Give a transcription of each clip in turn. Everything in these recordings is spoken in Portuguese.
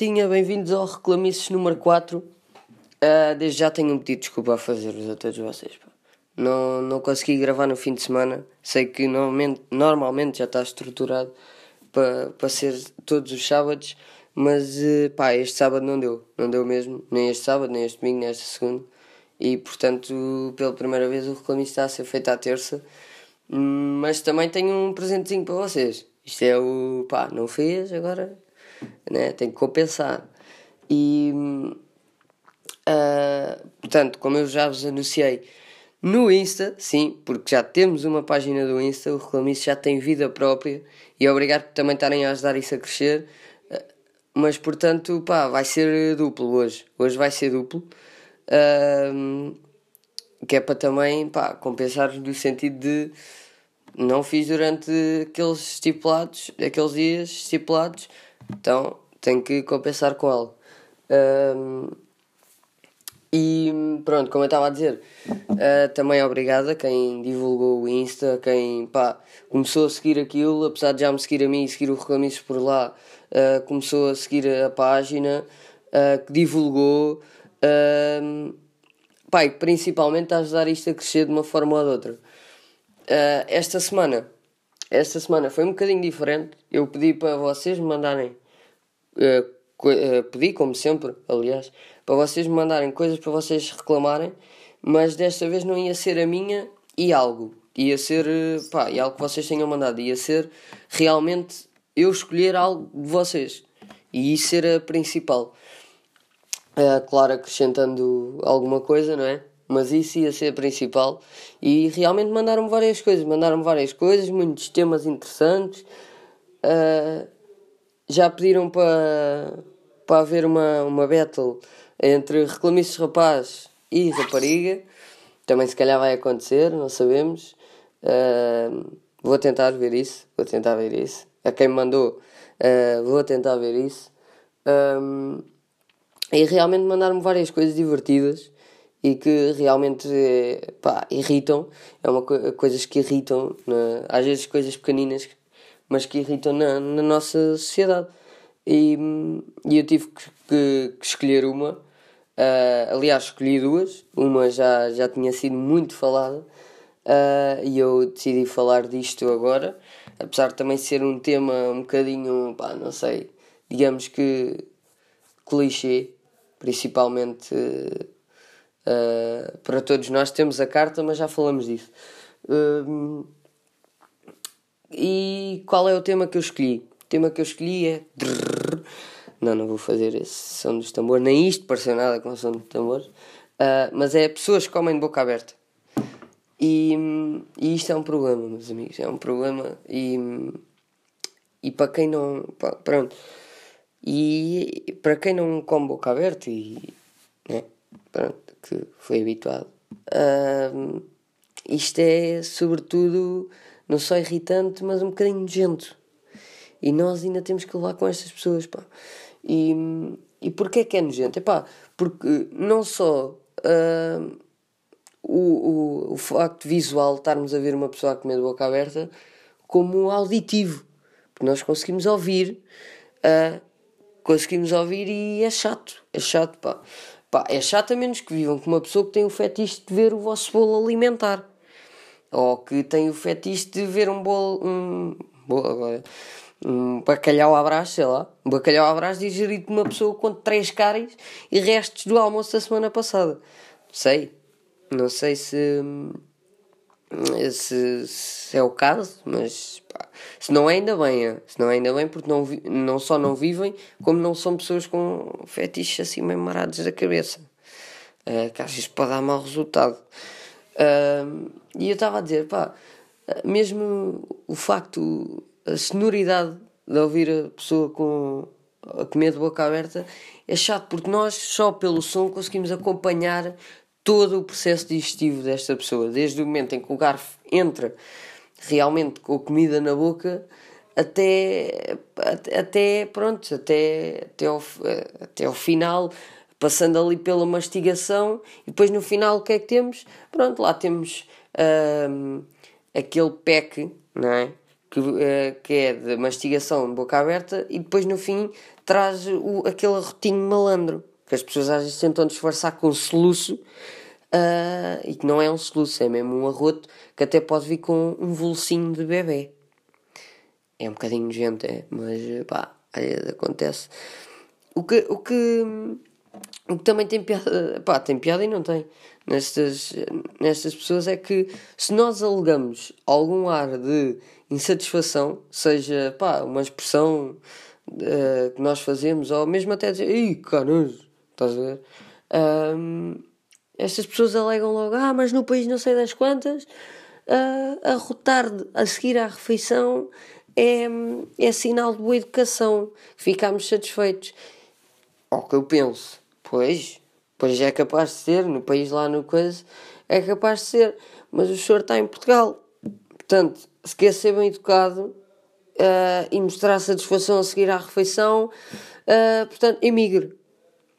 maltinha, bem-vindos ao Reclamices número 4. Ah, desde já tenho um pedido de desculpa a fazer-vos a todos vocês. pá. Não, não consegui gravar no fim de semana. Sei que normalmente, normalmente já está estruturado para para ser todos os sábados, mas eh, pá, este sábado não deu. Não deu mesmo, nem este sábado, nem este domingo, nem esta segunda. E portanto, pela primeira vez, o Reclamice está a ser feito à terça. Hum, Mas também tenho um presentezinho para vocês. Isto é o pá, não fez, agora né? tem que compensar. E ah, portanto, como eu já vos anunciei no Insta, sim, porque já temos uma página do Insta, o Reclamice já tem vida própria e obrigado por também estarem a ajudar isso a crescer. Ah, mas portanto, pá, vai ser duplo hoje. Hoje vai ser duplo. Ahm, que é para também pá, compensar no sentido de não fiz durante aqueles estipulados, aqueles dias estipulados, então tenho que compensar com algo. Ahm, e pronto, como eu estava a dizer, ah, também obrigado a quem divulgou o Insta, quem pá, começou a seguir aquilo, apesar de já me seguir a mim e seguir o Reclamices por lá, ah, começou a seguir a página, ah, que divulgou, e que principalmente a ajudar isto a crescer de uma forma ou de outra. Esta semana, esta semana foi um bocadinho diferente. Eu pedi para vocês me mandarem, co- ah, pedi como sempre, aliás, para vocês me mandarem coisas para vocês reclamarem, mas desta vez não ia ser a minha e algo. Ia ser, eh, pá, e algo que vocês tenham mandado. Ia ser realmente eu escolher algo de vocês. E isso ser a principal. Uh, claro, acrescentando alguma coisa, não é? Mas isso ia ser principal. E realmente mandaram-me várias coisas. Mandaram-me várias coisas, muitos temas interessantes. Uh, já pediram para para haver uma, uma battle entre reclamices rapaz e rapariga. Também se calhar vai acontecer, não sabemos. Uh, vou tentar ver isso. Vou tentar ver isso. A quem me mandou, uh, vou tentar ver isso. Um, e realmente mandaram-me várias coisas divertidas e que realmente pá, irritam. É uma co coisas que irritam, na- às vezes coisas pequeninas, mas que irritam na, na nossa sociedade. E, e eu tive que, que- que escolher uma. Ah, aliás, escolhi duas. Uma já, já tinha sido muito falada ah, e eu decidi falar disto agora. Apesar de também ser um tema um bocadinho, pá, não sei, digamos que clichê, principalmente eh, para todos nós. Temos a carta, mas já falamos disso. Hum, e qual é o tema que eu escolhi? O tema que eu escolhi é. Não, não vou fazer esse som dos tambores, nem isto pareceu nada com som de tambores. Ah, mas é pessoas que comem de boca aberta. E, e isto é um problema, meus amigos. É um problema. E, e para quem não. Pronto. E para quem não come boca aberta e. Né, pronto, que foi habituado. hum, isto é, sobretudo, não só irritante, mas um bocadinho nojento. E nós ainda temos que levar com estas pessoas, pá. E, e porquê que é nojento? Epá, porque não só hum, o, o, o facto visual de estarmos a ver uma pessoa a boca aberta, como auditivo. Porque nós conseguimos ouvir, ah, conseguimos ouvir e é chato. É chato, pá. Pá, é chato a menos que vivam com uma pessoa que tem o fetiche de ver o vosso bolo alimentar. Ou que tem o fetiche de ver um bolo. Um, bolo um bacalhau à brás, sei lá. Um bacalhau à brás digerido por uma pessoa com três cáries e restos do almoço da semana passada. Sei. Não sei se. Se, se é o caso, mas pá, se não é ainda bem, se não é ainda bem, porque não, não só não vivem, como não são pessoas com fetiches assim meio marados da cabeça. Uh, que às vezes pode dar mau resultado. Uh, e eu estava a dizer, pá, mesmo o facto, a sonoridade de ouvir a pessoa com a comer de boca aberta é chato, porque nós só pelo som conseguimos acompanhar todo o processo digestivo desta pessoa, desde o momento em que o garfo entra realmente com a comida na boca até, até, pronto, até, até, ao, até ao final, passando ali pela mastigação, e depois no final o que é que temos? Pronto, lá temos uh, aquele PEC, não é? Que, uh, que é de mastigação de boca aberta e depois no fim traz o, aquele arrotinho malandro que as pessoas às vezes tentam disfarçar com soluço uh, e que não é um soluço, é mesmo um arroto que até pode vir com um bolsinho de bebê. É um bocadinho nojento, é, mas pá, acontece. O que, o que, o que também tem piada, pá, tem piada e não tem nestas, nestas pessoas é que se nós alegamos algum ar de insatisfação, seja pá, uma expressão uh, que nós fazemos, ou mesmo até dizer, ei, canojo, estás a ver? Um, estas pessoas alegam logo, ah, mas no país não sei das quantas, uh, a rotar a seguir à refeição é, é sinal de boa educação, ficamos satisfeitos. Ao que eu penso, pois, pois é capaz de ser, no país lá no coisa, é capaz de ser, mas o senhor está em Portugal. Portanto, se quer ser bem educado uh, e mostrar satisfação a seguir à refeição, uh, portanto, emigre.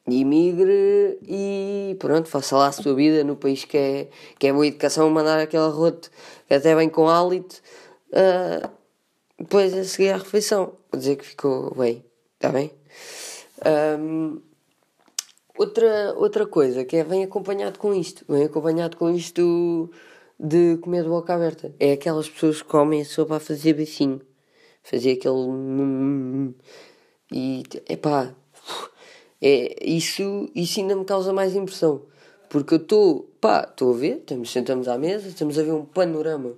Emigre e pronto, faça lá a sua vida no país que é, que é boa educação, mandar aquele arroto que até vem com hálito. Uh, depois a seguir à refeição. Vou dizer que ficou bem. Está bem? Um, outra, outra coisa que é, vem acompanhado com isto. Vem acompanhado com isto de comer de boca aberta. É aquelas pessoas que comem a sopa a fazer beicinho. Fazer aquele. E. Epá. É, isso, isso ainda me causa mais impressão. Porque eu estou. Pá, estou a ver, estamos, sentamos à mesa, estamos a ver um panorama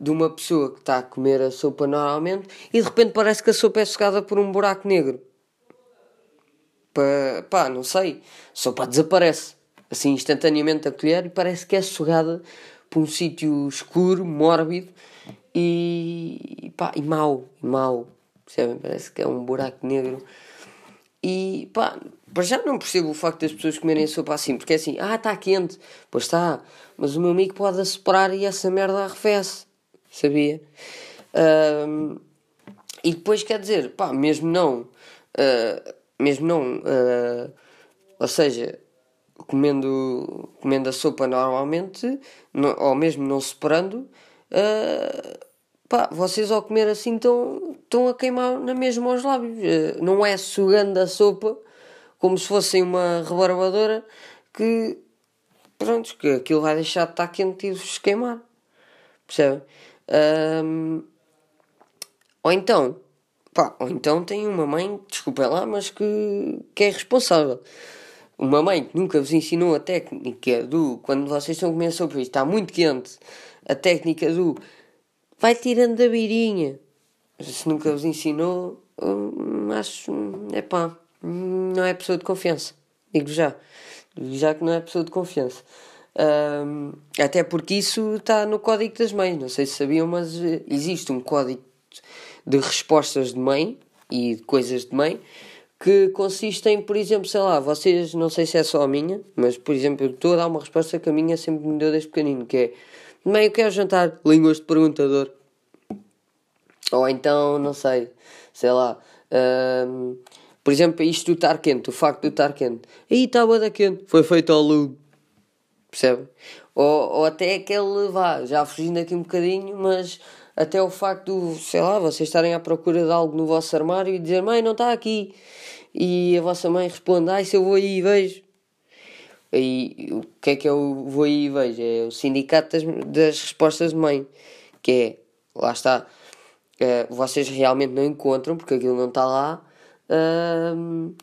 de uma pessoa que está a comer a sopa normalmente e de repente parece que a sopa é sugada por um buraco negro. Pá, pá não sei. A sopa desaparece assim instantaneamente a colher e parece que é sugada por um sítio escuro, mórbido e, pá, e mau. Mau. Percebem? Parece que é um buraco negro. E pá, para já não percebo o facto das pessoas comerem sopa assim, porque é assim, ah, está quente, pois está, mas o meu amigo pode assoprar e essa merda arrefece sabia? Uh, e depois quer dizer, pá, mesmo não, uh, mesmo não, uh, ou seja, comendo, comendo a sopa normalmente, não, ou mesmo não separando, uh, pá, vocês ao comer assim estão, a queimar na mesma aos lábios. Uh, não é sugando a sopa como se fossem uma rebarbadora que, pronto, que aquilo vai deixar de estar quente e vos queimar. Percebem? Um, ou então, pá, ou então tem uma mãe, desculpem lá, mas que, que é responsável. Uma mãe que nunca vos ensinou a técnica do quando vocês estão a comer sopa e está muito quente, a técnica do vai tirando da birinha. Se nunca vos ensinou, hum, acho, é pá, não é pessoa de confiança. Digo já. Digo já que não é pessoa de confiança. Um, até porque isso está no código das mães, não sei se sabiam, mas eh, existe um código de respostas de mãe e de coisas de mãe que consistem, por exemplo, sei lá, vocês, não sei se é só a minha, mas por exemplo, eu estou a dar uma resposta que a minha sempre me deu desde pequenino, que é mãe, eu quero jantar, línguas de perguntador. Ou então, não sei, sei lá, um, por exemplo, isto do estar quente, o facto de estar quente. Aí estava da quente, foi feito ao lube percebe? Ou, ou até aquele, vá, já fugindo aqui um bocadinho, mas até o facto de, sei lá, vocês estarem à procura de algo no vosso armário e dizer, mãe, não está aqui. E a vossa mãe responde, ai, se eu vou aí e vejo. E o que é que eu vou aí e vejo? É o sindicato das, das respostas de mãe, que é, lá está, uh, vocês realmente não encontram, porque aquilo não está lá. Uh,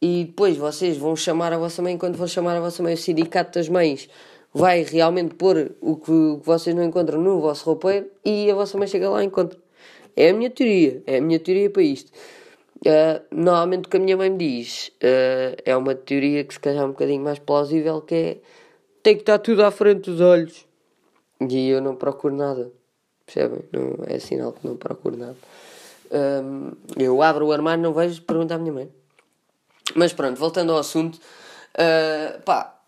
e depois vocês vão chamar a vossa mãe, quando vão chamar a vossa mãe, o sindicato das mães vai realmente pôr o que, o que vocês não encontram no vosso roupeiro e a vossa mãe chega lá e encontra. É a minha teoria, é a minha teoria para isto. Uh, normalmente o que a minha mãe me diz uh, é uma teoria que se calhar é um bocadinho mais plausível que é tem que estar tudo à frente dos olhos e eu não procuro nada percebem? Não, é sinal que não procuro nada um, eu abro o armário não vejo perguntar à minha mãe mas pronto, voltando ao assunto, uh, pá,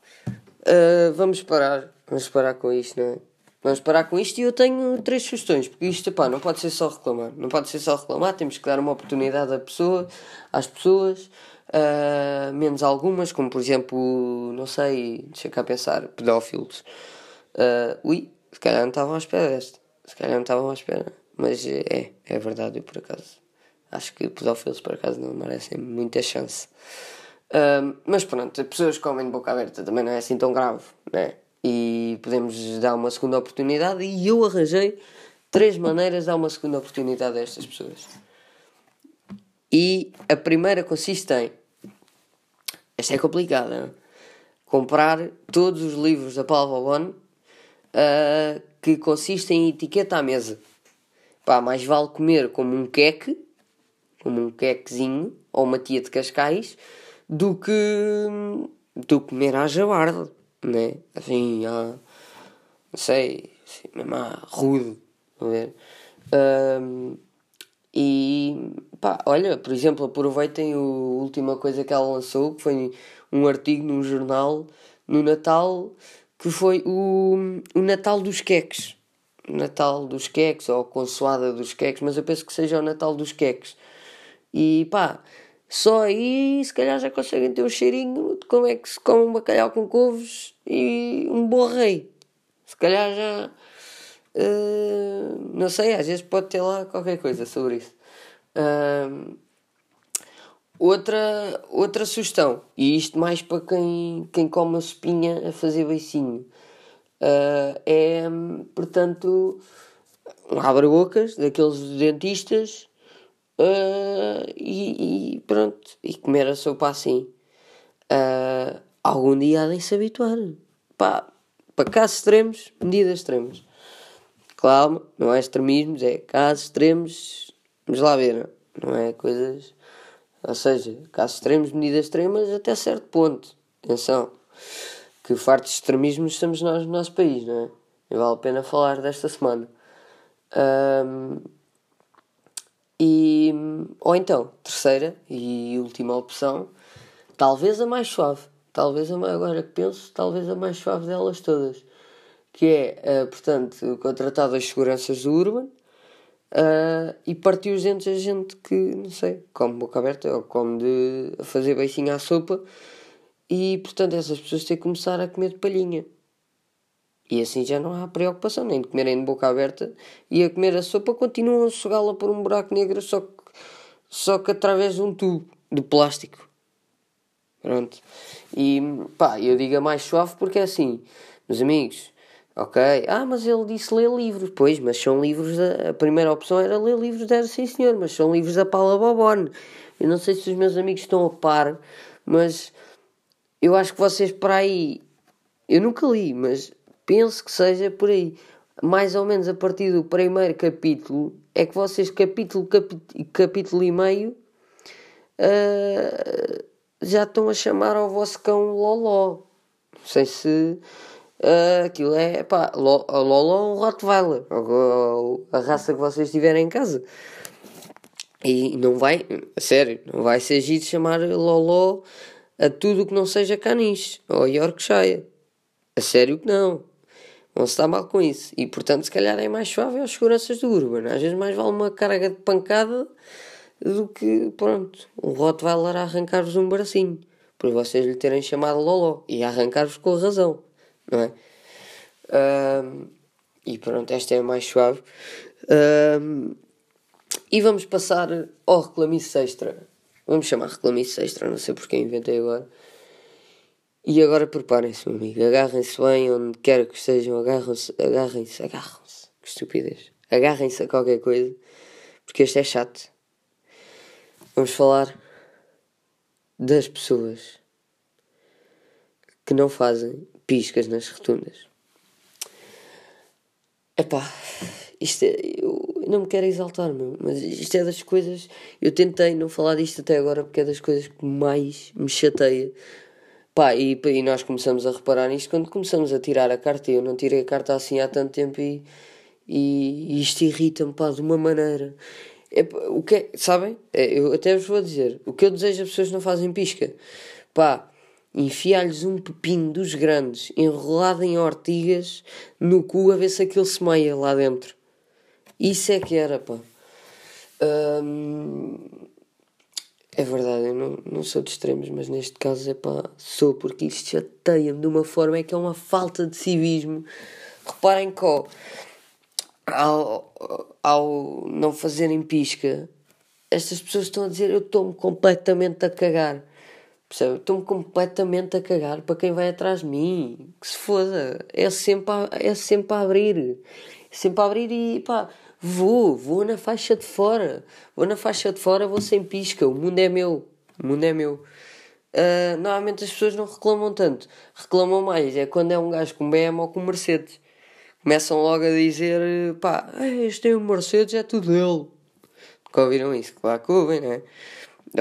vamos parar, vamos parar com isto, não é? Vamos parar com isto e eu tenho três sugestões, porque isto, pá, não pode ser só reclamar, não pode ser só reclamar, temos que dar uma oportunidade à pessoa, às pessoas, uh, menos algumas, como por exemplo, não sei, deixa cá pensar, pedófilos. Uh, ui, Se calhar não estavam à espera desta. Se calhar não estavam à espera. Mas é, é verdade, eu por acaso. Acho que pedófilos por acaso não merecem muita chance. Uh, mas pronto, pessoas que comem de boca aberta também não é assim tão grave, né? E podemos dar uma segunda oportunidade. E eu arranjei três maneiras de dar uma segunda oportunidade a estas pessoas. E a primeira consiste em. Esta é complicada. Comprar todos os livros da Paula One uh, que consistem em etiqueta à mesa. Pá, mais vale comer como um queque, como um quequezinho, ou uma tia de Cascais, do que, do que comer à jabarda, né? Assim, à, sei, assim, mesmo rude, a ver? Um, e pá, olha, por exemplo, aproveitem a última coisa que ela lançou, que foi um artigo num jornal no Natal, que foi o, o Natal dos Queques. Natal dos Queques ou Consoada dos Queques, mas eu penso que seja o Natal dos Queques. E pá, só aí se calhar já conseguem ter um cheirinho de como é que se come um bacalhau com couves e um bom rei. Se calhar já Uh, não sei, às vezes pode ter lá qualquer coisa sobre isso. Uh, outra, outra sugestão, e isto mais para quem, quem come a sopinha a fazer beicinho, uh, é, portanto, um abre-bocas daqueles dentistas e, e, pronto, e comer a sopa assim. algum dia há de se habituar. Pá, para casos extremos, medidas extremas. Calma, não é extremismos, é casos extremos. Vamos lá ver, não é coisas. Ou seja, casos extremos, medidas extremas até certo ponto. Atenção, que fartos de extremismos estamos nós no nosso país, não é? E vale a pena falar desta semana. Um, e, ou então, terceira e última opção, talvez a mais suave. Talvez a, agora que penso, talvez a mais suave delas todas que é, uh, portanto, contratar as seguranças do Urban uh, e partir os dentes a gente que, não sei, come boca aberta ou come de fazer beicinho à sopa e, portanto, essas pessoas têm que começar a comer de palhinha. E assim já não há preocupação nem de comerem de boca aberta e a comer a sopa continuam a sugá-la por um buraco negro só que, só que através de um tubo de plástico. Pronto. E pá, eu digo a mais suave porque é assim, meus amigos, Ok, ah, mas ele disse ler livros. Pois, mas são livros. Da... A primeira opção era ler livros da Sim Senhor, mas são livros da Paula Bobone. Eu não sei se os meus amigos estão a par, mas eu acho que vocês por aí. Eu nunca li, mas penso que seja por aí. Mais ou menos a partir do primeiro capítulo, é que vocês, capítulo, capítulo, capítulo e meio, uh, já estão a chamar ao vosso cão Loló. Não sei se Uh, aquilo é, pá, a Lolo ou Rottweiler, ou, a raça que vocês tiverem em casa. E não vai, sério, não vai ser giro chamar Lolo a tudo que não seja caniche ou Yorkshire. A sério que não. Não se está mal com isso. E portanto, se calhar é mais suave as seguranças do Urban. Às vezes mais vale uma carga de pancada do que, pronto, um Rottweiler a arrancar-vos um bracinho. Por vocês lhe terem chamado Lolo e arrancar-vos com razão não é? Um, e pronto, esta é mais suave. Um, e vamos passar ao reclamice extra. Vamos chamar reclamice extra, não sei porque inventei agora. E agora preparem-se, meu amigo. Agarrem-se bem onde quer que estejam. Agarram-se, agarrem-se, agarram-se. Que estupidez. Agarrem-se a qualquer coisa. Porque este é chato. Vamos falar das pessoas que não fazem piscas nas rotundas. Epá, isto é, eu não me quero exaltar, meu, mas isto é das coisas. Eu tentei não falar disto até agora porque é das coisas que mais me chateia. Pá, e, e nós começamos a reparar nisto quando começamos a tirar a carta. Eu não tirei a carta assim há tanto tempo e, e, isto irrita-me, pá, de uma maneira. É, o que é, sabem? É, eu até vos vou dizer: o que eu desejo as pessoas não fazem pisca. Pá, enfiar-lhes um pepino dos grandes enrolado em ortigas no cu a ver se aquilo se meia lá dentro. Isso é que era, pá. Hum, é verdade, eu não, não sou de extremos, mas neste caso é pá, sou porque isto chateia-me de uma forma é que é uma falta de civismo reparem que ao, ao, ao não fazerem pisca, estas pessoas estão a dizer eu estou-me completamente a cagar. Percebe? Estou-me completamente a cagar para quem vai atrás de mim. Que se foda. É sempre a, é sempre a abrir. É sempre a abrir e pá, vou, vou na faixa de fora. Vou na faixa de fora, vou sem pisca. O mundo é meu. O mundo é meu. Uh, normalmente as pessoas não reclamam tanto. Reclamam mais é quando é um gajo com BM ou com Mercedes. Começam logo a dizer: pá, este tem um Mercedes, é tudo dele. Nunca ouviram isso? Claro que ouvem, não é?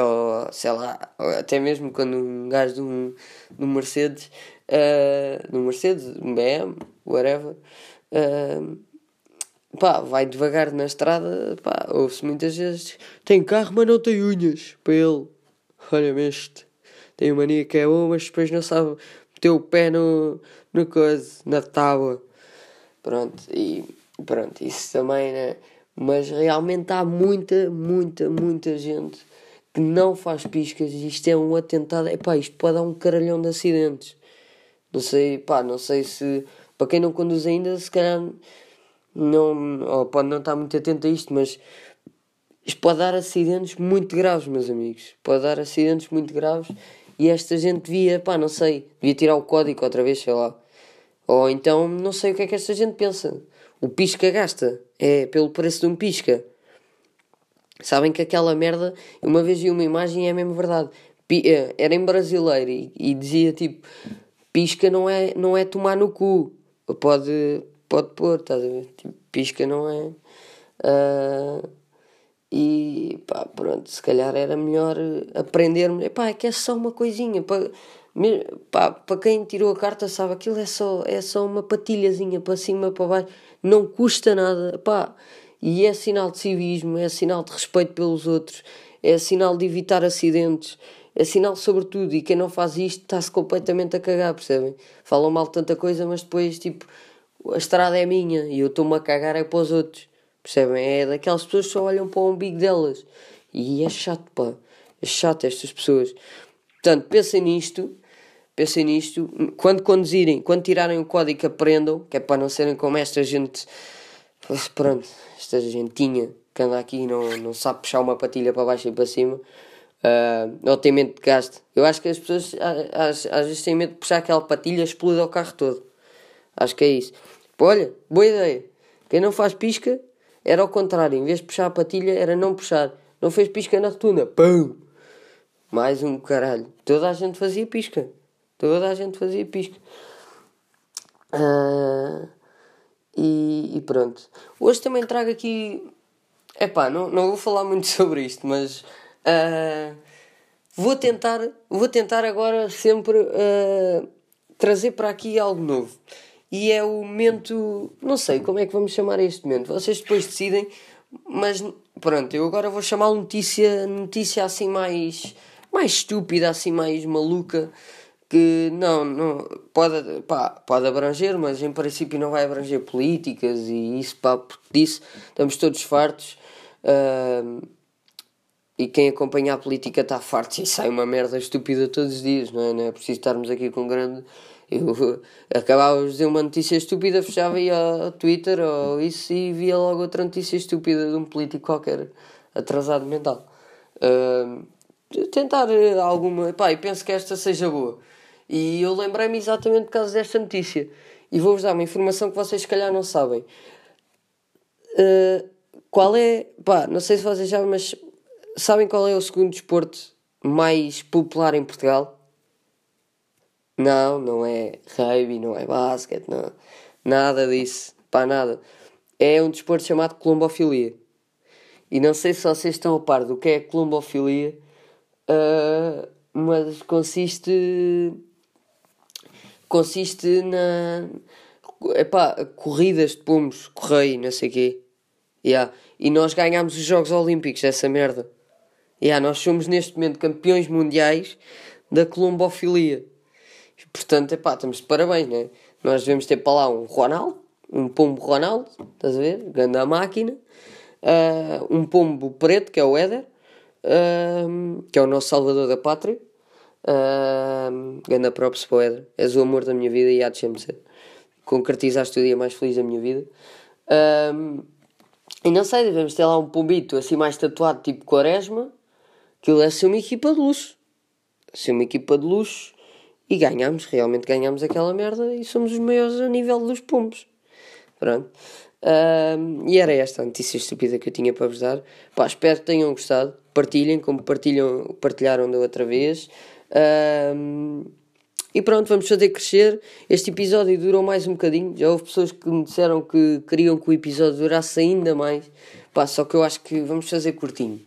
Ou sei lá, até mesmo quando um gajo de um, de um Mercedes, uh, de um Mercedes, um BM, whatever, uh, pá, vai devagar na estrada, pá, ouve-se muitas vezes: tem carro, mas não tem unhas para ele. Olha-me este tem mania que é bom, mas depois não sabe meter o pé no, no coisa, na tábua. Pronto, e pronto, isso também, né? Mas realmente há muita, muita, muita gente que não faz piscas e isto é um atentado. Epá, isto pode dar um caralhão de acidentes. Não sei, pá, não sei se. Para quem não conduz ainda, se calhar não. Ou pode não estar muito atento a isto, mas isto pode dar acidentes muito graves, meus amigos. Pode dar acidentes muito graves e esta gente devia, pá, não sei, devia tirar o código outra vez, sei lá. Ou então, não sei o que é que esta gente pensa. O pisca gasta, é pelo preço de um pisca. Sabem que aquela merda, uma vez vi uma imagem e é mesmo verdade. Eh, era em brasileiro e, e, dizia tipo: pisca não é, não é tomar no cu. Pode, pode pôr, estás a ver? Tipo, pisca não é. Uh, e pá, pronto, se calhar era melhor aprendermos. Pá, é que é só uma coisinha. Para, para quem tirou a carta sabe, aquilo é só, é só uma patilhazinha para cima, para baixo. Não custa nada. Pá, e é sinal de civismo, é sinal de respeito pelos outros, é sinal de evitar acidentes, é sinal sobretudo. E quem não faz isto está-se completamente a cagar, percebem? Falam mal tanta coisa, mas depois, tipo, a estrada é minha e eu estou-me a cagar é para os outros. Percebem? É daquelas pessoas que só olham para o umbigo delas. E é chato, pá. É chato estas pessoas. Portanto, pensem nisto. Pensem nisto. Quando conduzirem, quando tirarem o código, aprendam. Que é para não serem como esta gente. Pronto, esta gentinha que anda aqui e não, não sabe puxar uma patilha para baixo e para cima. Uh, ou tem medo de gasto. Eu acho que as pessoas às, às vezes têm medo de puxar aquela patilha explode o carro todo. Acho que é isso. Pô, olha, boa ideia. Quem não faz pisca, era ao contrário, em vez de puxar a patilha, era não puxar. Não fez pisca na rotunda. Pum! Mais um caralho. Toda a gente fazia pisca. Toda a gente fazia pisca. Uh, e, e, pronto. Hoje também trago aqui. Epá, não, não vou falar muito sobre isto, mas. Uh, vou tentar. Vou tentar agora sempre uh, trazer para aqui algo novo e é o momento. Não sei como é que vamos chamar este momento. Vocês depois decidem, mas pronto, eu agora vou chamar notícia, notícia assim mais, mais estúpida, assim mais maluca. Que não, não pode, pá, pode abranger, mas em princípio não vai abranger políticas e isso, pá, disso estamos todos fartos. Uh, e quem acompanha a política está farto e sai uma merda estúpida todos os dias, não é? Não é preciso estarmos aqui com grande eu acabava de dizer uma notícia estúpida, fechava ia ao Twitter ou isso e via logo outra notícia estúpida de um político qualquer atrasado mental. Uh, tentar alguma. Pá, e penso que esta seja boa. E eu lembrei-me exatamente por causa desta notícia. E vou-vos dar uma informação que vocês, se calhar, não sabem. Uh, qual é. Pá, não sei se vocês sabem, mas sabem qual é o segundo desporto mais popular em Portugal? Não, não é rugby, não é basquete, não. Nada disso. Pá, nada. É um desporto chamado colombofilia. E não sei se vocês estão a par do que é colombofilia, uh, mas consiste. Consiste na. Epá, corridas de pomos, correio, não sei o quê. Yeah. E nós ganhámos os Jogos Olímpicos dessa merda. Yeah, nós somos neste momento campeões mundiais da colombofilia. Portanto, epá, estamos de parabéns, né? Nós devemos ter para lá um Ronaldo, um pombo Ronaldo, estás a ver? Grande máquina. Uh, um pombo preto, que é o Éder, uh, que é o nosso salvador da pátria. Uh, ganda props para o. És o amor da minha vida e há de sempre ser. concretizaste o dia mais feliz da minha vida. E não sei, devemos ter lá um pombito assim mais tatuado, tipo Quaresma. Aquilo é ser uma equipa de luxo. Ser uma equipa de luxo e ganhamos, realmente ganhamos aquela merda e somos os maiores a nível dos pombos. Pronto. E era esta a notícia estúpida que eu tinha para vos dar. Pá, espero que tenham gostado. Partilhem como partilham, partilharam da outra vez. Um, e pronto, vamos fazer crescer. Este episódio durou mais um bocadinho. Já houve pessoas que me disseram que queriam que o episódio durasse ainda mais. Pá, só que eu acho que vamos fazer curtinho.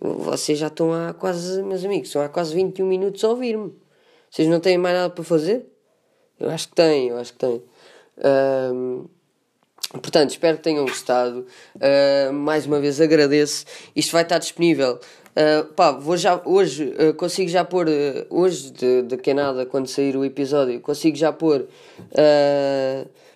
Vocês já estão há quase, meus amigos, estão há quase 21 minutos a ouvir-me. Vocês não têm mais nada para fazer? Eu acho que têm, eu acho que têm. Um, Portanto, espero que tenham gostado. Uh, mais uma vez agradeço. Isto vai estar disponível. Uh, pá, vou já, hoje uh, consigo já pôr, hoje de, de que é nada, quando sair o episódio, consigo já pôr.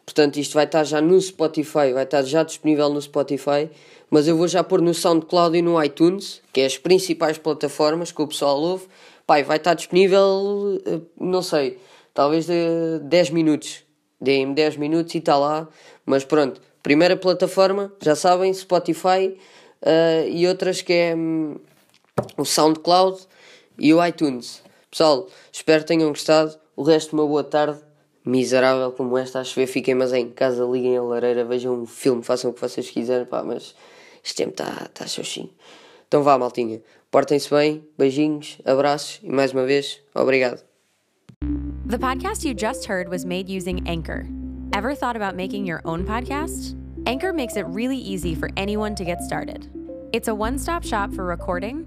portanto, isto vai estar já no Spotify, vai estar já disponível no Spotify. Mas eu vou já pôr no SoundCloud e no iTunes, que é as principais plataformas que o pessoal ouve. Pá, vai estar disponível, não sei, talvez de 10 minutos. Deem-me 10 minutos e está lá. Mas pronto, primeira plataforma, já sabem, Spotify uh, e outras que é um, o SoundCloud e o iTunes. Pessoal, espero que tenham gostado. O resto, uma boa tarde. Miserável como esta, a chover, fiquem mas em casa, liguem a lareira, vejam um filme, façam o que vocês quiserem, pá, mas este tempo está tá xoxinho. Então vá, maltinha. Portem-se bem, beijinhos, abraços e mais uma vez, obrigado. The podcast you just heard was made using Anchor. Ever thought about making your own podcast? Anchor makes it really easy for anyone to get started. It's a one stop shop for recording,